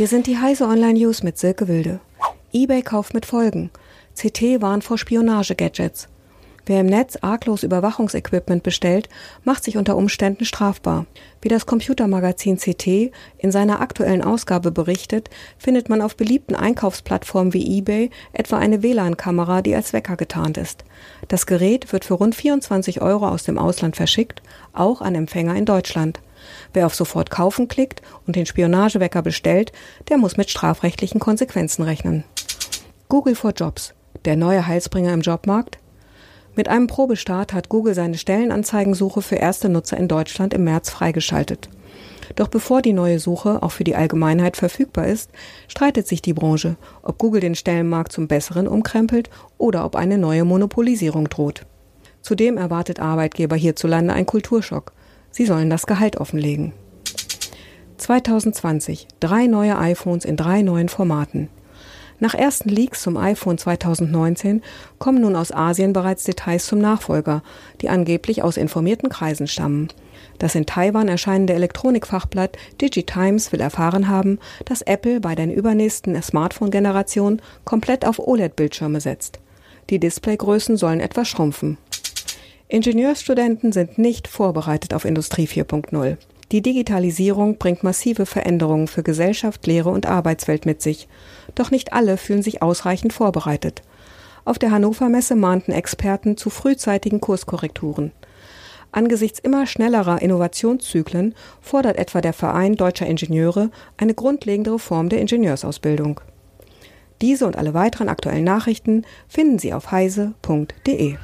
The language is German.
Hier sind die Heise Online News mit Silke Wilde. eBay kauft mit Folgen. CT warnt vor Spionage-Gadgets. Wer im Netz arglos Überwachungsequipment bestellt, macht sich unter Umständen strafbar. Wie das Computermagazin CT in seiner aktuellen Ausgabe berichtet, findet man auf beliebten Einkaufsplattformen wie eBay etwa eine WLAN-Kamera, die als Wecker getarnt ist. Das Gerät wird für rund 24 Euro aus dem Ausland verschickt, auch an Empfänger in Deutschland. Wer auf Sofort kaufen klickt und den Spionagewecker bestellt, der muss mit strafrechtlichen Konsequenzen rechnen. Google for Jobs. Der neue Heilsbringer im Jobmarkt? Mit einem Probestart hat Google seine Stellenanzeigensuche für erste Nutzer in Deutschland im März freigeschaltet. Doch bevor die neue Suche auch für die Allgemeinheit verfügbar ist, streitet sich die Branche, ob Google den Stellenmarkt zum Besseren umkrempelt oder ob eine neue Monopolisierung droht. Zudem erwartet Arbeitgeber hierzulande ein Kulturschock. Sie sollen das Gehalt offenlegen. 2020 drei neue iPhones in drei neuen Formaten. Nach ersten Leaks zum iPhone 2019 kommen nun aus Asien bereits Details zum Nachfolger, die angeblich aus informierten Kreisen stammen. Das in Taiwan erscheinende Elektronikfachblatt DigiTimes will erfahren haben, dass Apple bei der übernächsten Smartphone-Generation komplett auf OLED-Bildschirme setzt. Die Displaygrößen sollen etwas schrumpfen. Ingenieurstudenten sind nicht vorbereitet auf Industrie 4.0. Die Digitalisierung bringt massive Veränderungen für Gesellschaft, Lehre und Arbeitswelt mit sich. Doch nicht alle fühlen sich ausreichend vorbereitet. Auf der Hannover Messe mahnten Experten zu frühzeitigen Kurskorrekturen. Angesichts immer schnellerer Innovationszyklen fordert etwa der Verein deutscher Ingenieure eine grundlegende Reform der Ingenieursausbildung. Diese und alle weiteren aktuellen Nachrichten finden Sie auf heise.de.